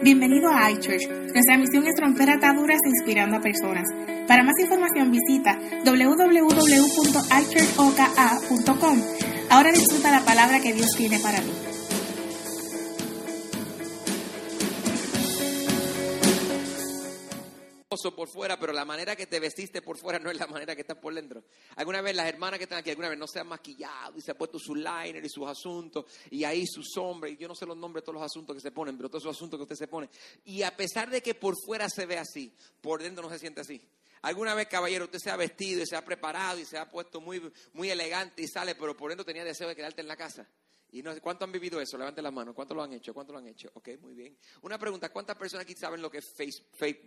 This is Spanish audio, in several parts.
Bienvenido a iChurch. Nuestra misión es romper ataduras inspirando a personas. Para más información visita www.ichurchoka.com. Ahora disfruta la palabra que Dios tiene para ti. Por fuera, pero la manera que te vestiste por fuera no es la manera que estás por dentro. Alguna vez las hermanas que están aquí, alguna vez no se han maquillado y se han puesto su liner y sus asuntos y ahí su sombra y yo no sé los nombres de todos los asuntos que se ponen, pero todos esos asuntos que usted se pone. Y a pesar de que por fuera se ve así, por dentro no se siente así. Alguna vez, caballero, usted se ha vestido y se ha preparado y se ha puesto muy, muy elegante y sale, pero por dentro tenía deseo de quedarte en la casa. Y no, ¿Cuánto han vivido eso? Levanten la mano. ¿Cuánto lo han hecho? ¿Cuánto lo han hecho? Ok, muy bien. Una pregunta, ¿cuántas personas aquí saben lo que es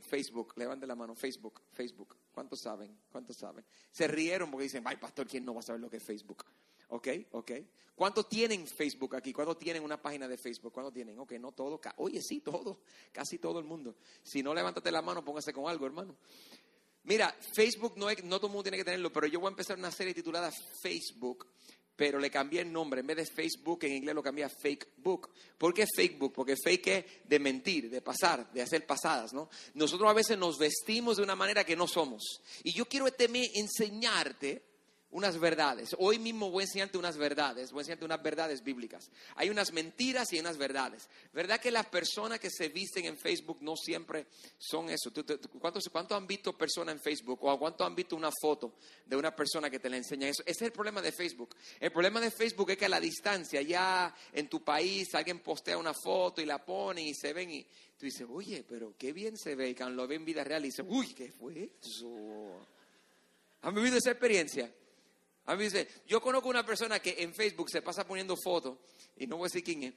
Facebook? Levanten la mano. Facebook, Facebook. ¿Cuántos saben? ¿Cuántos saben? Se rieron porque dicen, ay, pastor, ¿quién no va a saber lo que es Facebook? Ok, ok. ¿Cuántos tienen Facebook aquí? ¿Cuántos tienen una página de Facebook? ¿Cuántos tienen? Ok, no todo. Oye, sí, todo. Casi todo el mundo. Si no, levántate la mano, póngase con algo, hermano. Mira, Facebook no, no todo el mundo tiene que tenerlo, pero yo voy a empezar una serie titulada Facebook pero le cambié el nombre. En vez de Facebook, en inglés lo cambié a Facebook. ¿Por qué Facebook? Porque fake es de mentir, de pasar, de hacer pasadas, ¿no? Nosotros a veces nos vestimos de una manera que no somos. Y yo quiero este enseñarte unas verdades. Hoy mismo voy a enseñarte unas verdades, voy a enseñarte unas verdades bíblicas. Hay unas mentiras y unas verdades. ¿Verdad que las personas que se visten en Facebook no siempre son eso? ¿Cuántos, ¿Cuánto han visto personas en Facebook o cuánto han visto una foto de una persona que te la enseña eso? Ese es el problema de Facebook. El problema de Facebook es que a la distancia, ya en tu país, alguien postea una foto y la pone y se ven y tú dices, oye, pero qué bien se ve. Y cuando lo ven en vida real y dices, uy, ¿qué fue eso? ¿Han vivido esa experiencia? A mí dice, yo conozco una persona que en Facebook se pasa poniendo fotos, y no voy a decir quién es,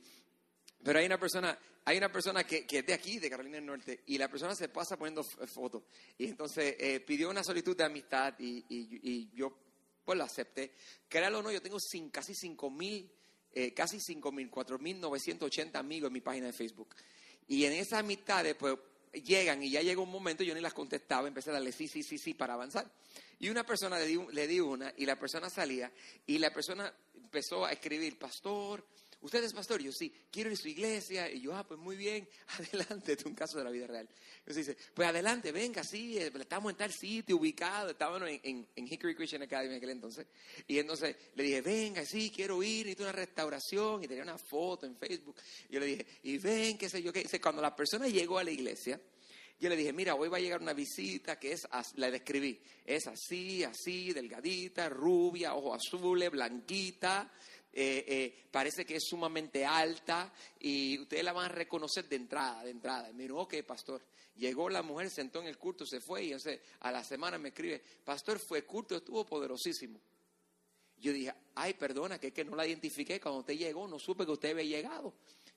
pero hay una persona, hay una persona que, que, es de aquí, de Carolina del Norte, y la persona se pasa poniendo fotos. Y entonces eh, pidió una solicitud de amistad y, y, yo pues la acepté. Créalo o no, yo tengo casi 5 mil, eh, casi 5 mil, 4 mil 980 amigos en mi página de Facebook. Y en esas amistades, pues llegan y ya llega un momento, yo ni las contestaba, empecé a darle sí, sí, sí, sí para avanzar. Y una persona le di, le di una y la persona salía y la persona empezó a escribir, pastor, ¿usted es pastor? yo sí, quiero ir a su iglesia. Y yo, ah, pues muy bien, adelante, es un caso de la vida real. Entonces dice, pues adelante, venga, sí, eh, estamos en tal sitio ubicado, estábamos en, en, Hickory Christian Academy en aquel entonces. Y entonces le dije, venga, sí, quiero ir, necesito una restauración. Y tenía una foto en Facebook. Y yo le dije, y ven, qué sé yo, qué. Dice, cuando la persona llegó a la iglesia, yo le dije, mira, hoy va a llegar una visita que es, la describí, es así, así, delgadita, rubia, ojos azules, blanquita, eh, eh, parece que es sumamente alta y ustedes la van a reconocer de entrada, de entrada. Y me dijo, ok, pastor. Llegó la mujer, sentó en el culto, se fue y a la semana me escribe, pastor, fue culto, estuvo poderosísimo. Yo dije, ay, perdona, que es que no la identifiqué. Cuando usted llegó, no supe que usted había llegado.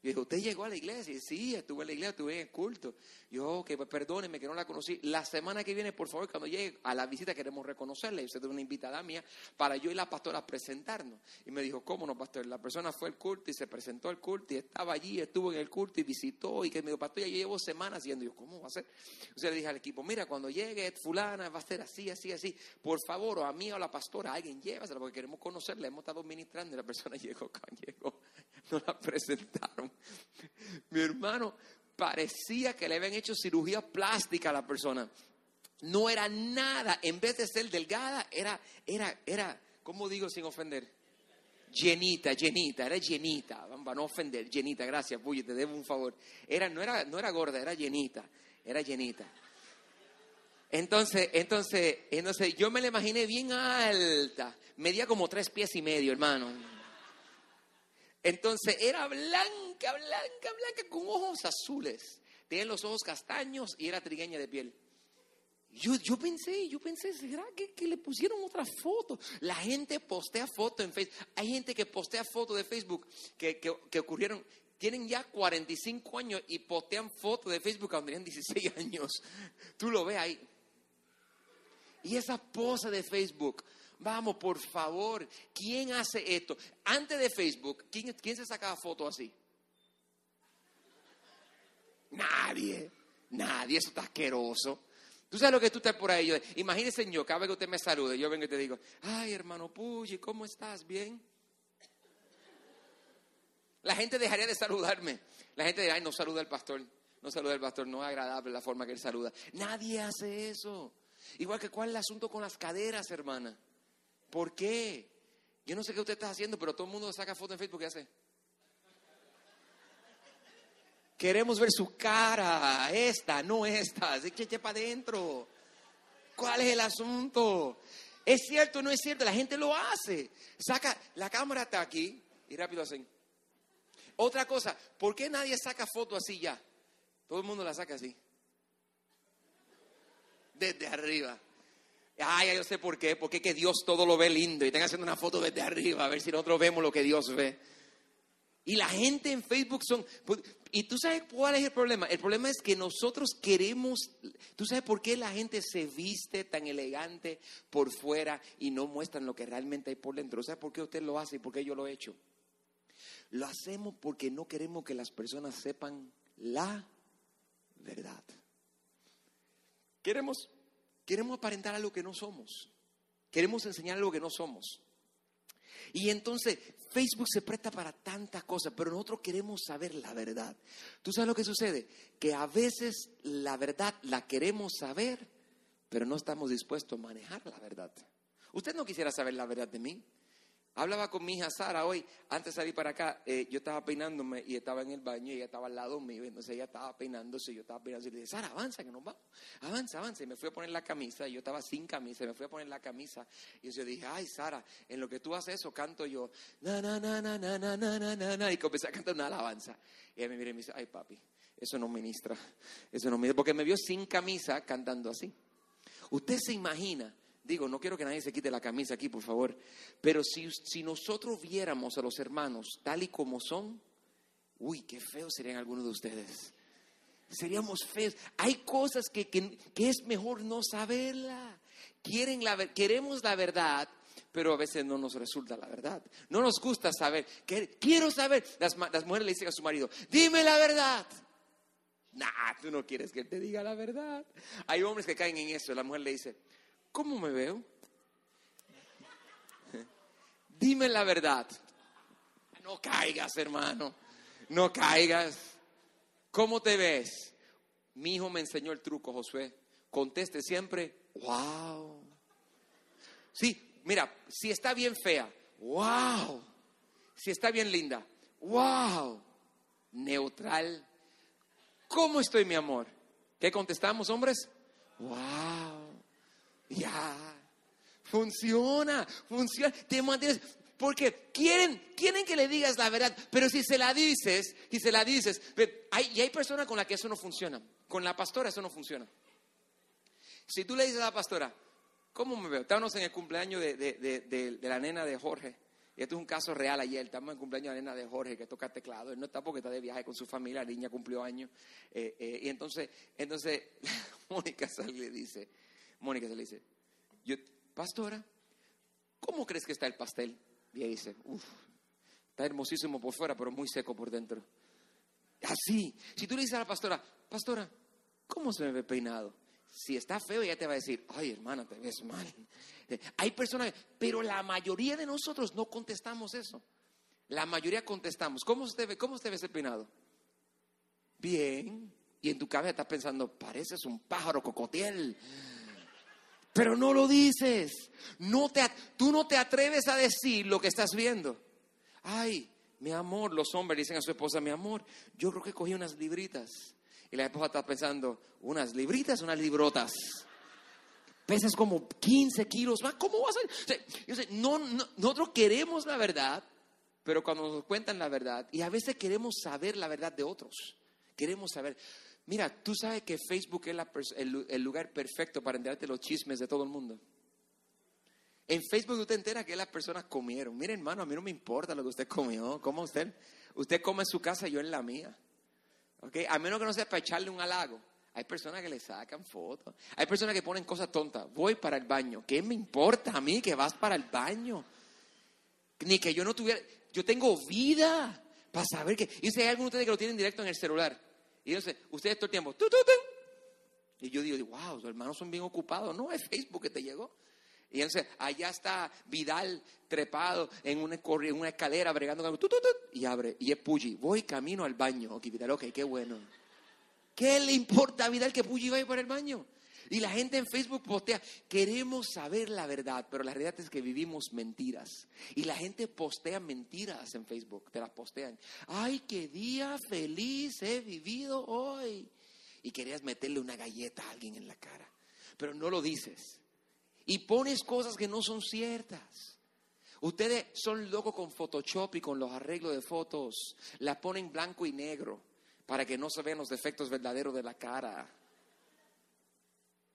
Yo dije, ¿usted llegó a la iglesia? Y sí, estuve en la iglesia, estuve en el culto. Yo, que pues perdóneme que no la conocí. La semana que viene, por favor, cuando llegue a la visita, queremos reconocerla. Y usted es una invitada mía para yo y la pastora presentarnos. Y me dijo, ¿cómo no, pastor? La persona fue al culto y se presentó al culto y estaba allí, estuvo en el culto y visitó. Y que me dijo, pastor, ya yo llevo semanas yendo. Y yo, ¿cómo va a ser? Entonces le dije al equipo, mira, cuando llegue fulana, va a ser así, así, así. Por favor, o a mí o a la pastora, alguien llévasela porque queremos conocerla. Hemos estado ministrando y la persona llegó, llegó no la presentaron. Mi hermano parecía que le habían hecho cirugía plástica a la persona. No era nada, en vez de ser delgada, era, era, era, ¿cómo digo sin ofender? Llenita, llenita, era llenita, para no ofender, llenita, gracias, Puy, te debo un favor. Era, no, era, no era gorda, era llenita, era llenita. Entonces, entonces, entonces, yo me la imaginé bien alta, medía como tres pies y medio, hermano. Entonces era blanca, blanca, blanca, con ojos azules. Tenía los ojos castaños y era trigueña de piel. Yo, yo pensé, yo pensé, ¿será que, que, le pusieron otra foto? La gente postea fotos en Facebook. Hay gente que postea fotos de Facebook que, que, ocurrieron, tienen ya 45 años y postean fotos de Facebook cuando tenían 16 años. Tú lo ves ahí. Y esa pose de Facebook Vamos, por favor, ¿quién hace esto? Antes de Facebook, ¿quién, se sacaba fotos así? Nadie, nadie, eso está asqueroso. Tú sabes lo que tú estás por ahí. Yo, imagínese yo, cada vez que usted me salude, yo vengo y te digo, ay hermano Puyi, ¿cómo estás? ¿Bien? La gente dejaría de saludarme. La gente diría, ay, no saluda al pastor. no saluda al pastor, no es agradable la forma que él saluda. Nadie hace eso. Igual que cuál es el asunto con las caderas, hermana. ¿Por qué? Yo no sé qué usted está haciendo, pero todo el mundo saca foto en Facebook y hace. Queremos ver su cara, esta, no esta, así eche para adentro. ¿Cuál es el asunto? ¿Es cierto o no es cierto? La gente lo hace. Saca, la cámara está aquí y rápido hacen. Otra cosa, ¿por qué nadie saca foto así ya? Todo el mundo la saca así. Desde arriba. Ay, yo sé por qué. Porque que Dios todo lo ve lindo y están haciendo una foto desde arriba a ver si nosotros vemos lo que Dios ve. Y la gente en Facebook son... Pues, ¿Y tú sabes cuál es el problema? El problema es que nosotros queremos... ¿Tú sabes por qué la gente se viste tan elegante por fuera y no muestran lo que realmente hay por dentro? ¿Sabes por qué usted lo hace y por qué yo lo he hecho? Lo hacemos porque no queremos que las personas sepan la verdad. Queremos, queremos aparentar algo que no somos. Queremos enseñar algo que no somos. Y entonces Facebook se presta para tantas cosas, pero nosotros queremos saber la verdad. ¿Tú sabes lo que sucede? Que a veces la verdad la queremos saber, pero no estamos dispuestos a manejar la verdad. Usted no quisiera saber la verdad de mí. Hablaba con mi hija Sara hoy, antes de salir para acá, eh, yo estaba peinándome y estaba en el baño y ella estaba al lado mío, entonces ella estaba peinándose y yo estaba peinándose y le dije, Sara, avanza que nos vamos, avanza, avanza. Y me fui a poner la camisa, y yo estaba sin camisa, y me fui a poner la camisa y yo dije, ay Sara, en lo que tú haces eso canto yo, na, na, na, na, na, na, na, na, na, y comencé a cantar una alabanza. Y ella me mira y me dice, ay papi, eso no ministra, eso no ministra, porque me vio sin camisa cantando así. Usted se imagina Digo, no quiero que nadie se quite la camisa aquí, por favor. Pero si, si nosotros viéramos a los hermanos tal y como son, uy, qué feos serían algunos de ustedes. Seríamos feos. Hay cosas que, que, es mejor no saberla. Quieren la, queremos la verdad, pero a veces no nos resulta la verdad. No nos gusta saber. Quiero saber. Las, las mujeres le dicen a su marido, dime la verdad. Nah, tú no quieres que él te diga la verdad. Hay hombres que caen en eso. La mujer le dice, ¿Cómo me veo? Dime la verdad. No caigas, hermano. No caigas. ¿Cómo te ves? Mi hijo me enseñó el truco, Josué. Conteste siempre, wow. Sí, mira, si está bien fea, wow. Si está bien linda, wow. Neutral. ¿Cómo estoy, mi amor? ¿Qué contestamos, hombres? Wow. Ya, funciona, funciona, te mantienes, porque quieren, quieren que le digas la verdad, pero si se la dices, si se la dices, hay, y hay personas con las que eso no funciona, con la pastora eso no funciona. Si tú le dices a la pastora, ¿cómo me veo? Estábamos en el cumpleaños de, de, la nena de Jorge, y esto es un caso real ayer, estamos en el cumpleaños de la nena de Jorge que toca teclado, él no está porque está de viaje con su familia, la niña cumplió años, eh, eh, y entonces, entonces Mónica sale y le dice, Mónica se le dice, yo, pastora, ¿cómo crees que está el pastel? Y ella dice, uff, está hermosísimo por fuera, pero muy seco por dentro. Así, si tú le dices a la pastora, pastora, ¿cómo se me ve peinado? Si está feo, ella te va a decir, ay hermana, te ves mal. Hay personas, pero la mayoría de nosotros no contestamos eso. La mayoría contestamos, ¿cómo se ve, cómo se ve ese peinado? Bien. Y en tu cabeza estás pensando, pareces un pájaro cocotiel pero no lo dices. No te, tú no te atreves a decir lo que estás viendo. Ay, mi amor, los hombres dicen a su esposa, mi amor, yo creo que cogí unas libritas. Y la esposa está pensando, ¿unas libritas unas librotas? Pesas como 15 kilos más. ¿Cómo vas a ser? no, nosotros queremos la verdad, pero cuando nos cuentan la verdad, y a veces queremos saber la verdad de otros. Queremos saber. Mira, tú sabes que Facebook es el, lugar perfecto para enterarte los chismes de todo el mundo. En Facebook usted entera que las personas comieron. Mire, hermano, a mí no me importa lo que usted comió. ¿Cómo usted? Usted come en su casa, yo en la mía. ¿Okay? A menos que no sea para echarle un halago. Hay personas que le sacan fotos. Hay personas que ponen cosas tontas. Voy para el baño. ¿Qué me importa a mí que vas para el baño? Ni que yo no tuviera. Yo tengo vida para saber que. Y si hay algunos de ustedes que lo tienen directo en el celular. Y entonces, ustedes todo el tiempo, y yo digo, wow, los hermanos son bien ocupados. No, es Facebook que te llegó. Y entonces, allá está Vidal trepado en una, en una escalera, bregando con y abre, y es Puji. Voy camino al baño. Ok, Vidal, ok, qué bueno. ¿Qué le importa a Vidal que Puyi vaya para el baño? Y la gente en Facebook postea, queremos saber la verdad, pero la realidad es que vivimos mentiras. Y la gente postea mentiras en Facebook, te las postean. Ay, qué día feliz he vivido hoy. Y querías meterle una galleta a alguien en la cara, pero no lo dices. Y pones cosas que no son ciertas. Ustedes son locos con Photoshop y con los arreglos de fotos. La ponen blanco y negro para que no se vean los defectos verdaderos de la cara.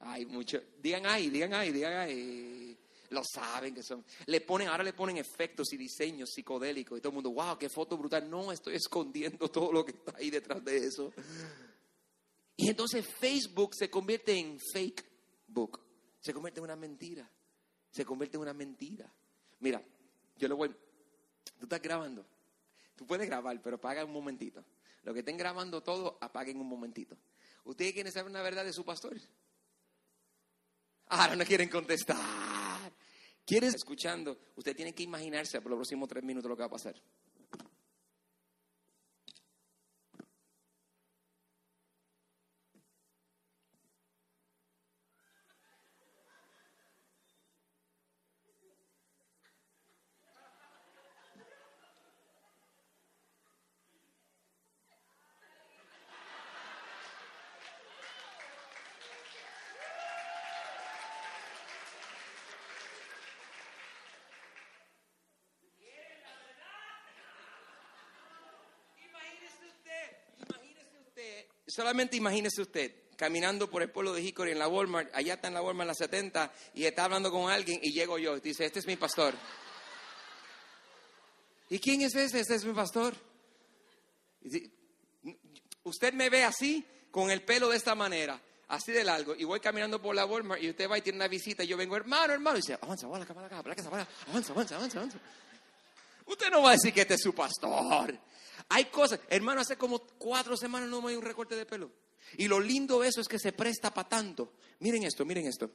Hay mucho. Digan ahí, digan ahí, digan ahí. Lo saben que son. Le ponen, ahora le ponen efectos y diseños psicodélicos y todo el mundo, wow, qué foto brutal. No, estoy escondiendo todo lo que está ahí detrás de eso. Y entonces Facebook se convierte en fake book. Se convierte en una mentira. Se convierte en una mentira. Mira, yo lo voy. Tú estás grabando. Tú puedes grabar, pero apaga un momentito. Lo que estén grabando todo, apaguen un momentito. ¿Ustedes quieren saber una verdad de su pastor? Ahora no quieren contestar. ¿Quieres escuchando? Usted tiene que imaginarse por los próximos tres minutos lo que va a pasar. Solamente imagínese usted caminando por el pueblo de Hickory en la Walmart, allá está en la Walmart en la 70 y está hablando con alguien y llego yo y dice, este es mi pastor. ¿Y quién es ese? Este es mi pastor. Usted me ve así, con el pelo de esta manera, así de largo, y voy caminando por la Walmart y usted va y tiene una visita y yo vengo, hermano, hermano, y dice, avanza, avanza, avanza, avanza, avanza, avanza. Usted no va a decir que este es su pastor. Hay cosas, hermano, hace como cuatro semanas no me hay un recorte de pelo. Y lo lindo de eso es que se presta para tanto. Miren esto, miren esto.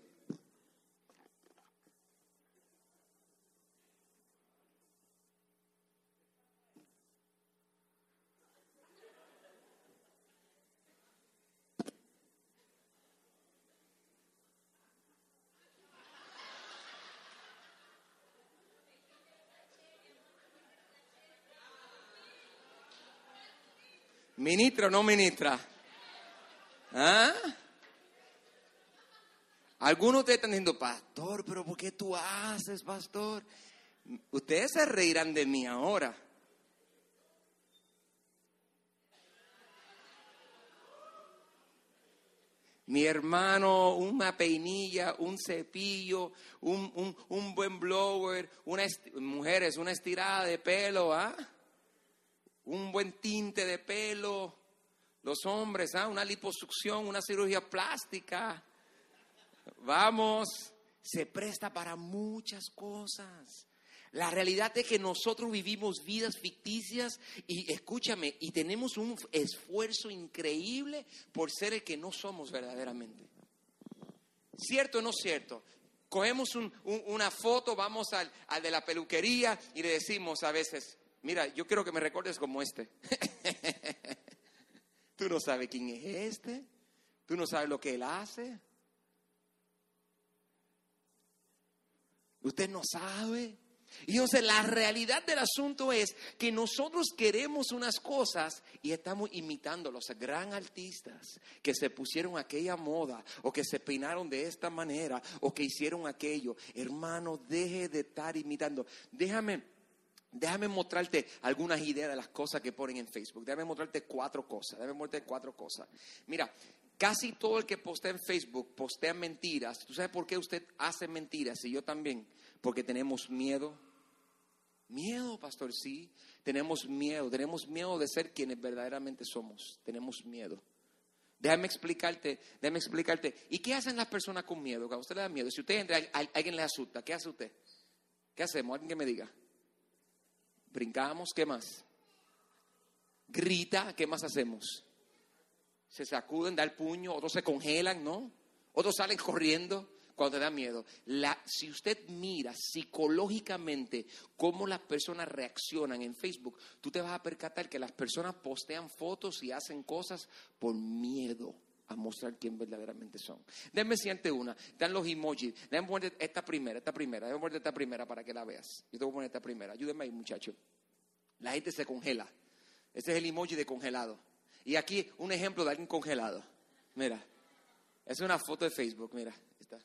¿Ministra o no ministra? ¿Ah? Algunos de ustedes están diciendo, pastor, pero ¿por qué tú haces, pastor? Ustedes se reirán de mí ahora. Mi hermano, una peinilla, un cepillo, un, un buen blower, una mujeres, una estirada de pelo, ¿ah? Un buen tinte de pelo, los hombres, ¿ah? una liposucción, una cirugía plástica. Vamos, se presta para muchas cosas. La realidad es que nosotros vivimos vidas ficticias y escúchame, y tenemos un esfuerzo increíble por ser el que no somos verdaderamente. ¿Cierto o no cierto? Cogemos una foto, vamos al, al de la peluquería y le decimos a veces, Mira, yo quiero que me recuerdes como este. Tú no sabes quién es este. Tú no sabes lo que él hace. Usted no sabe. Y entonces la realidad del asunto es que nosotros queremos unas cosas y estamos imitando a los gran artistas que se pusieron aquella moda o que se peinaron de esta manera o que hicieron aquello. Hermano, deje de estar imitando. Déjame Déjame mostrarte algunas ideas de las cosas que ponen en Facebook. Déjame mostrarte cuatro cosas. Déjame mostrarte cuatro cosas. Mira, casi todo el que postea en Facebook postea mentiras. ¿Tú sabes por qué usted hace mentiras? Y yo también. Porque tenemos miedo. Miedo, pastor, sí. Tenemos miedo. Tenemos miedo de ser quienes verdaderamente somos. Tenemos miedo. Déjame explicarte, déjame explicarte. ¿Y qué hacen las personas con miedo? A usted le da miedo. Si usted entra, alguien le asusta, ¿qué hace usted? ¿Qué hacemos? Alguien que me diga brincamos, ¿qué más? Grita, ¿qué más hacemos? Se sacuden, da el puño, otros se congelan, ¿no? Otros salen corriendo. cuando te da miedo. La, si usted mira psicológicamente cómo las personas reaccionan en Facebook, tú te vas a percatar que las personas postean fotos y hacen cosas por miedo a mostrar quién verdaderamente son. Déjame siente una. Dan los emojis. Déjame poner esta primera, esta primera. Déjame poner esta primera para que la veas. Yo te voy a poner esta primera. Ayúdeme ahí, muchacho. La gente se congela. Este es el emoji de congelado. Y aquí un ejemplo de alguien congelado. Mira. Es una foto de Facebook, mira. Está.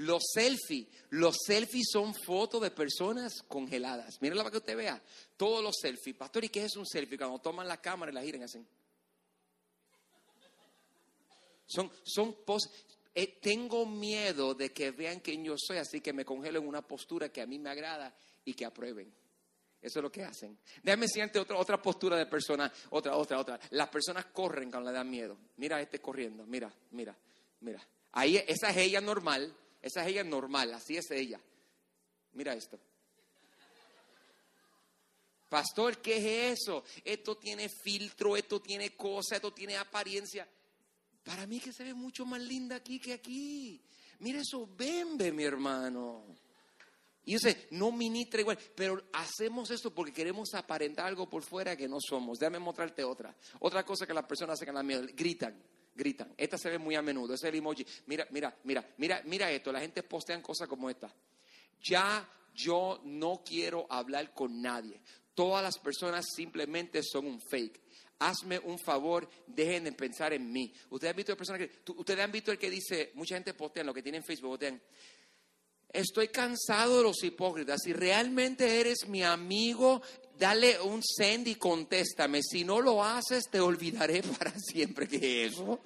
Los selfies, los selfies son fotos de personas congeladas. Mírenla para que usted vea. Todos los selfies. Pastor, ¿y qué es un selfie? Cuando toman la cámara y la giran hacen. Son, son eh, tengo miedo de que vean quién yo soy, así que me congelo en una postura que a mí me agrada y que aprueben. Eso es lo que hacen. Déjame enseñarte otra, otra postura de persona, otra, otra, otra. Las personas corren cuando le dan miedo. Mira este corriendo, mira, mira, mira. Ahí, esa es ella normal, esa es ella normal, así es ella. Mira esto. Pastor, ¿qué es eso? Esto tiene filtro, esto tiene cosa, esto tiene apariencia. Para mí que se ve mucho más linda aquí que aquí. Mira eso, bembe, mi hermano. Y sé, no ministra igual, pero hacemos esto porque queremos aparentar algo por fuera que no somos. Déjame mostrarte otra. Otra cosa que las personas hacen en la miedo, gritan, gritan. Esta se ve muy a menudo, ese es el emoji. Mira, mira, mira, mira, mira esto. La gente postean cosas como esta. Ya yo no quiero hablar con nadie. Todas las personas simplemente son un fake. Hazme un favor, dejen de pensar en mí. Ustedes han visto personas que, ustedes han visto el que dice, mucha gente postea lo que tiene en Facebook, postean, Estoy cansado de los hipócritas. Si realmente eres mi amigo, dale un send y contéstame. Si no lo haces, te olvidaré para siempre. ¿Qué es eso?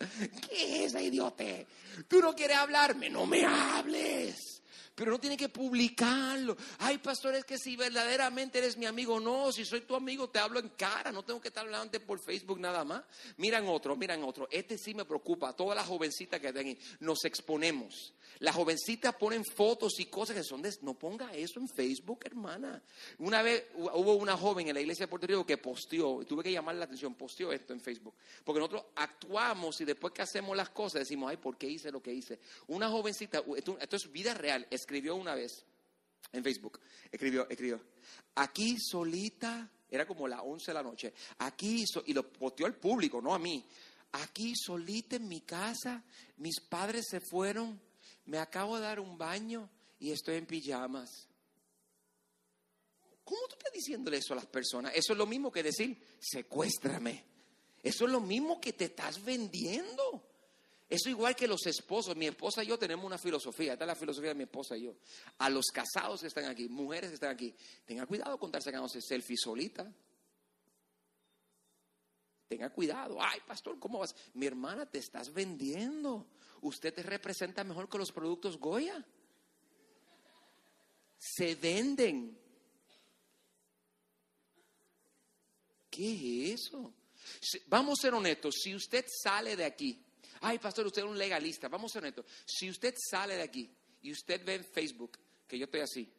¿Qué es, idiote? Tú no quieres hablarme, no me hables pero no tiene que publicarlo. Ay, pastor, es que si verdaderamente eres mi amigo, no, si soy tu amigo te hablo en cara, no tengo que estar hablando por Facebook nada más. Miran otro, miran otro. Este sí me preocupa, todas las jovencitas que ven, nos exponemos. Las jovencitas ponen fotos y cosas que son de... No ponga eso en Facebook, hermana. Una vez hubo una joven en la iglesia de Puerto Rico que posteó, y tuve que llamar la atención, posteó esto en Facebook. Porque nosotros actuamos y después que hacemos las cosas decimos, ay, ¿por qué hice lo que hice? Una jovencita, esto, esto es vida real, escribió una vez en Facebook, escribió, escribió, aquí solita, era como las 11 de la noche, aquí, y lo posteó al público, no a mí, aquí solita en mi casa, mis padres se fueron, me acabo de dar un baño y estoy en pijamas. ¿Cómo tú estás diciéndole eso a las personas? Eso es lo mismo que decir, secuéstrame. Eso es lo mismo que te estás vendiendo. Eso igual que los esposos. Mi esposa y yo tenemos una filosofía. Esta es la filosofía de mi esposa y yo. A los casados que están aquí, mujeres que están aquí, tenga cuidado con estar sacándose selfie solita. Tenga cuidado. Ay, pastor, ¿cómo vas? Mi hermana, te estás vendiendo. Usted te representa mejor que los productos Goya. Se venden. ¿Qué es eso? Vamos a ser honestos. Si usted sale de aquí, ay, pastor, usted es un legalista. Vamos a ser honestos. Si usted sale de aquí y usted ve en Facebook que yo estoy así,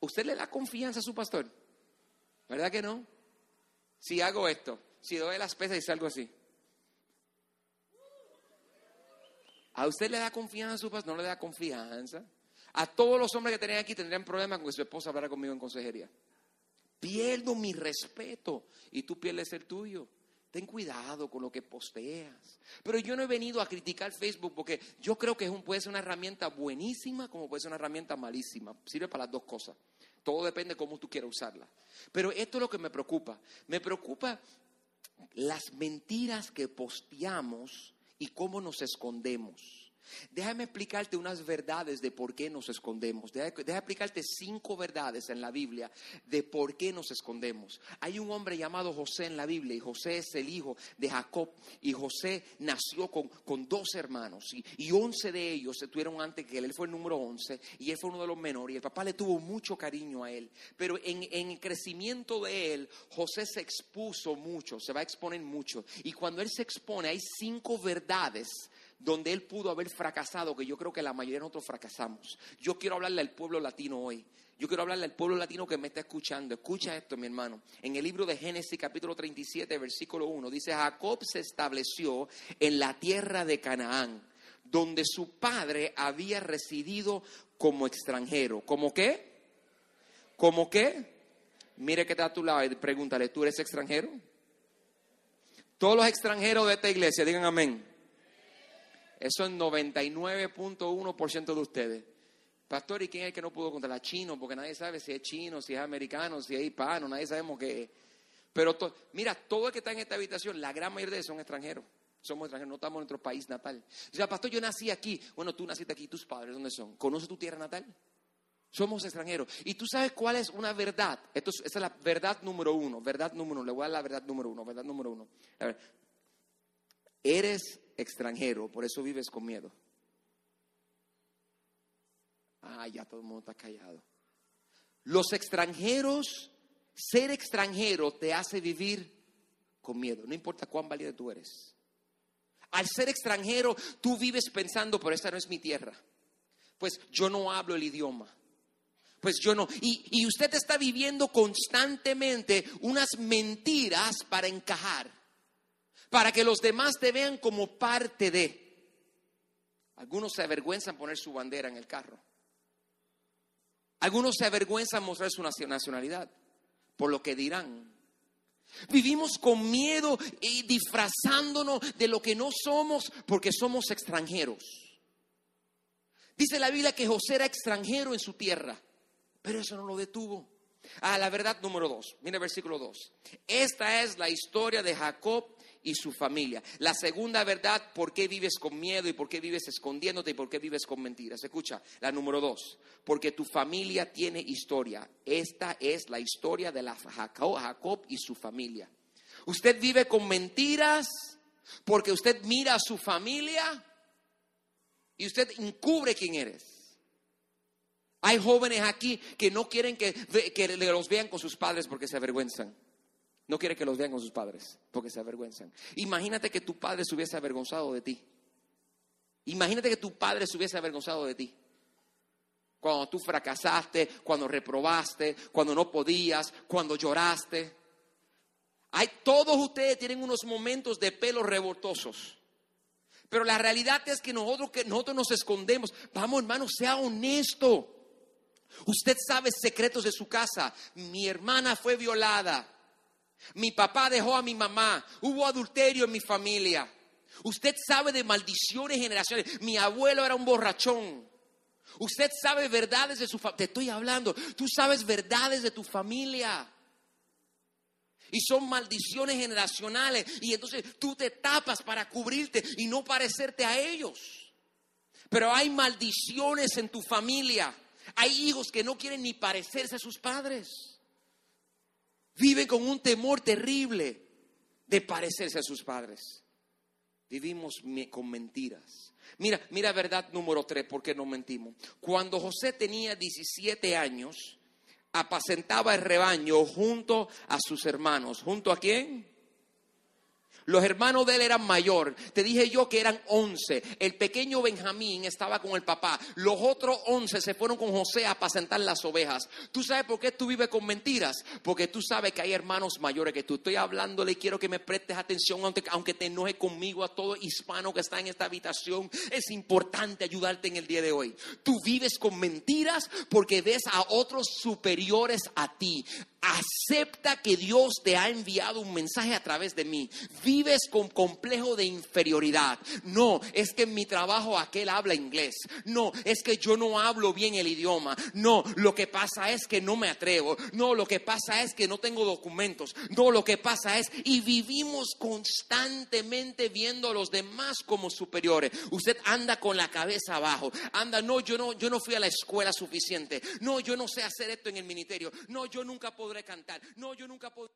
¿usted le da confianza a su pastor? ¿Verdad que no? Si hago esto, si doy las pesas y salgo así. ¿A usted le da confianza a su pastor? No le da confianza. A todos los hombres que tenían aquí tendrían problemas con que su esposa hablara conmigo en consejería. Pierdo mi respeto y tú pierdes el tuyo. Ten cuidado con lo que posteas. Pero yo no he venido a criticar Facebook porque yo creo que es un, puede ser una herramienta buenísima como puede ser una herramienta malísima. Sirve para las dos cosas. Todo depende de cómo tú quieras usarla. Pero esto es lo que me preocupa. Me preocupa las mentiras que posteamos y cómo nos escondemos. Déjame explicarte unas verdades de por qué nos escondemos. Déjame, explicarte cinco verdades en la Biblia de por qué nos escondemos. Hay un hombre llamado José en la Biblia y José es el hijo de Jacob y José nació con, dos hermanos y, once de ellos se tuvieron antes que él. Él fue el número once y él fue uno de los menores el papá le tuvo mucho cariño a él. Pero en, en el crecimiento de él, José se expuso mucho, se va a exponer mucho. Y cuando él se expone hay cinco verdades donde él pudo haber fracasado, que yo creo que la mayoría de nosotros fracasamos. Yo quiero hablarle al pueblo latino hoy. Yo quiero hablarle al pueblo latino que me está escuchando. Escucha esto, mi hermano. En el libro de Génesis capítulo 37, versículo 1, dice, Jacob se estableció en la tierra de Canaán, donde su padre había residido como extranjero. ¿Cómo qué? ¿Cómo qué? Mire que está a tu lado y pregúntale, ¿tú eres extranjero? Todos los extranjeros de esta iglesia, digan amén. Eso es 99.1% de ustedes. Pastor, ¿y quién es el que no pudo contar? Chino, porque nadie sabe si es chino, si es americano, si es hispano, nadie sabemos qué es. Pero mira, todo el que está en esta habitación, la gran mayoría de ellos son extranjeros. Somos extranjeros, no estamos en nuestro país natal. O sea, pastor, yo nací aquí. Bueno, tú naciste aquí, tus padres, ¿dónde son? ¿Conoces tu tierra natal? Somos extranjeros. Y tú sabes cuál es una verdad. Esto esa es la verdad número uno. Verdad número uno. Le voy a dar la verdad número uno. Verdad número uno. Eres extranjero, por eso vives con miedo. Ah, ya todo el mundo está callado. Los extranjeros, ser extranjero te hace vivir con miedo, no importa cuán valiente tú eres. Al ser extranjero, tú vives pensando, pero esta no es mi tierra. Pues yo no hablo el idioma. Pues yo no. Y, y usted está viviendo constantemente unas mentiras para encajar, para que los demás te vean como parte de. Algunos se avergüenzan poner su bandera en el carro. Algunos se avergüenzan mostrar su nacionalidad por lo que dirán. Vivimos con miedo y disfrazándonos de lo que no somos porque somos extranjeros. Dice la Biblia que José era extranjero en su tierra, pero eso no lo detuvo. Ah, la verdad número dos. Mira el versículo dos. Esta es la historia de Jacob y su familia. La segunda verdad, ¿por qué vives con miedo y por qué vives escondiéndote y por qué vives con mentiras? Escucha, la número dos, porque tu familia tiene historia. Esta es la historia de la Jacob, y su familia. Usted vive con mentiras porque usted mira a su familia y usted encubre quién eres. Hay jóvenes aquí que no quieren que, que los vean con sus padres porque se avergüenzan. No quiere que los vean con sus padres porque se avergüenzan. Imagínate que tu padre se hubiese avergonzado de ti. Imagínate que tu padre se hubiese avergonzado de ti. Cuando tú fracasaste, cuando reprobaste, cuando no podías, cuando lloraste. Hay, todos ustedes tienen unos momentos de pelos revoltosos. Pero la realidad es que nosotros, que nosotros nos escondemos. Vamos, hermano, sea honesto. Usted sabe secretos de su casa. Mi hermana fue violada. Mi papá dejó a mi mamá. Hubo adulterio en mi familia. Usted sabe de maldiciones generacionales. Mi abuelo era un borrachón. Usted sabe verdades de su familia. Te estoy hablando. Tú sabes verdades de tu familia. Y son maldiciones generacionales. Y entonces tú te tapas para cubrirte y no parecerte a ellos. Pero hay maldiciones en tu familia. Hay hijos que no quieren ni parecerse a sus padres. Viven con un temor terrible de parecerse a sus padres. Vivimos con mentiras. Mira, mira verdad número tres, porque no mentimos. Cuando José tenía 17 años, apacentaba el rebaño junto a sus hermanos. ¿Junto a quién? Los hermanos de él eran mayor. Te dije yo que eran once. El pequeño Benjamín estaba con el papá. Los otros once se fueron con José a apacentar las ovejas. ¿Tú sabes por qué tú vives con mentiras? Porque tú sabes que hay hermanos mayores que tú. Estoy hablándole y quiero que me prestes atención, aunque, te enoje conmigo, a todo hispano que está en esta habitación. Es importante ayudarte en el día de hoy. Tú vives con mentiras porque ves a otros superiores a ti. Acepta que Dios te ha enviado un mensaje a través de mí. Vives con complejo de inferioridad. No, es que en mi trabajo aquel habla inglés. No, es que yo no hablo bien el idioma. No, lo que pasa es que no me atrevo. No, lo que pasa es que no tengo documentos. No, lo que pasa es y vivimos constantemente viendo a los demás como superiores. Usted anda con la cabeza abajo. Anda, no, yo no yo no fui a la escuela suficiente. No, yo no sé hacer esto en el ministerio. No, yo nunca podré cantar. No, yo nunca podré...